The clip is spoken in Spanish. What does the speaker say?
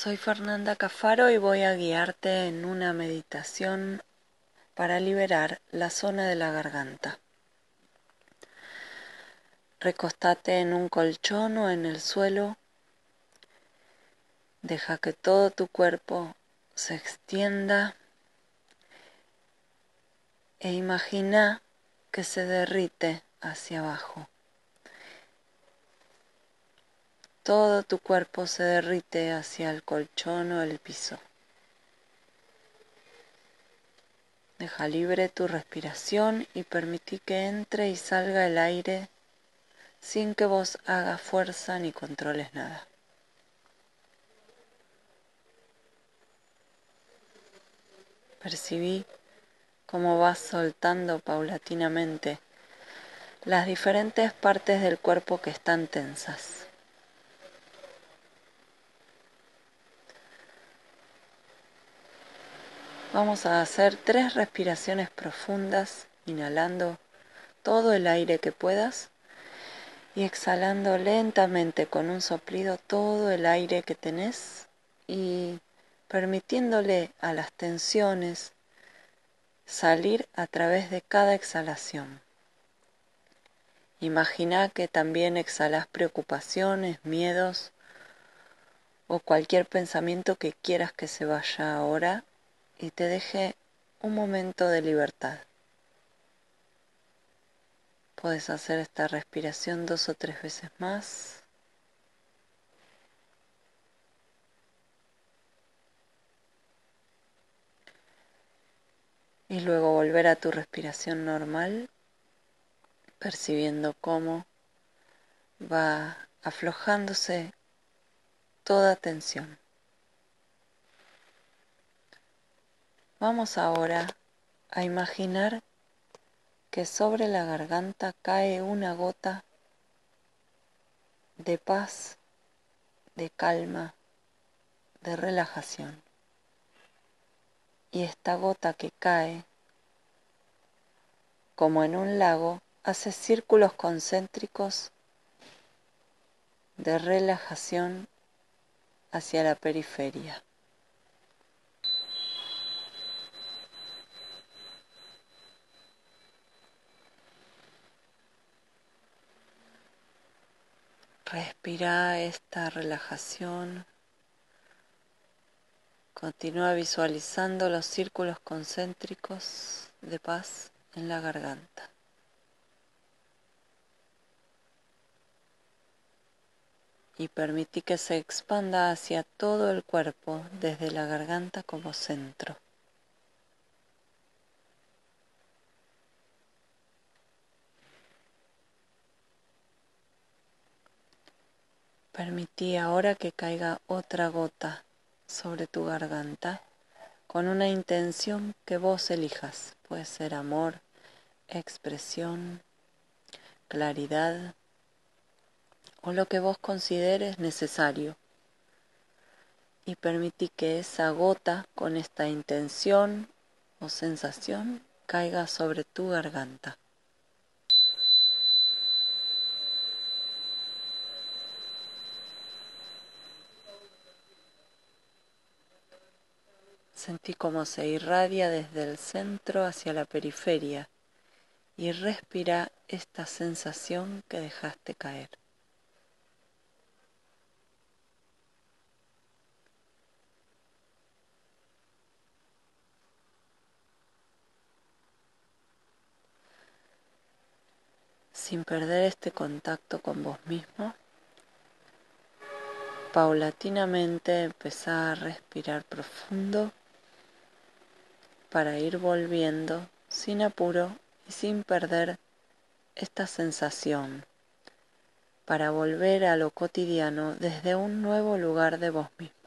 Soy Fernanda Cafaro y voy a guiarte en una meditación para liberar la zona de la garganta. Recostate en un colchón o en el suelo. Deja que todo tu cuerpo se extienda e imagina que se derrite hacia abajo. Todo tu cuerpo se derrite hacia el colchón o el piso. Deja libre tu respiración y permití que entre y salga el aire sin que vos hagas fuerza ni controles nada. Percibí cómo vas soltando paulatinamente las diferentes partes del cuerpo que están tensas. Vamos a hacer tres respiraciones profundas, inhalando todo el aire que puedas y exhalando lentamente con un soplido todo el aire que tenés y permitiéndole a las tensiones salir a través de cada exhalación. Imagina que también exhalas preocupaciones, miedos o cualquier pensamiento que quieras que se vaya ahora y te deje un momento de libertad. Puedes hacer esta respiración dos o tres veces más. Y luego volver a tu respiración normal, percibiendo cómo va aflojándose toda tensión. Vamos ahora a imaginar que sobre la garganta cae una gota de paz, de calma, de relajación. Y esta gota que cae, como en un lago, hace círculos concéntricos de relajación hacia la periferia. Respira esta relajación. Continúa visualizando los círculos concéntricos de paz en la garganta. Y permití que se expanda hacia todo el cuerpo desde la garganta como centro. Permití ahora que caiga otra gota sobre tu garganta con una intención que vos elijas. Puede ser amor, expresión, claridad o lo que vos consideres necesario. Y permití que esa gota con esta intención o sensación caiga sobre tu garganta. Sentí cómo se irradia desde el centro hacia la periferia y respira esta sensación que dejaste caer. Sin perder este contacto con vos mismo, paulatinamente empezá a respirar profundo para ir volviendo sin apuro y sin perder esta sensación, para volver a lo cotidiano desde un nuevo lugar de vos mismo.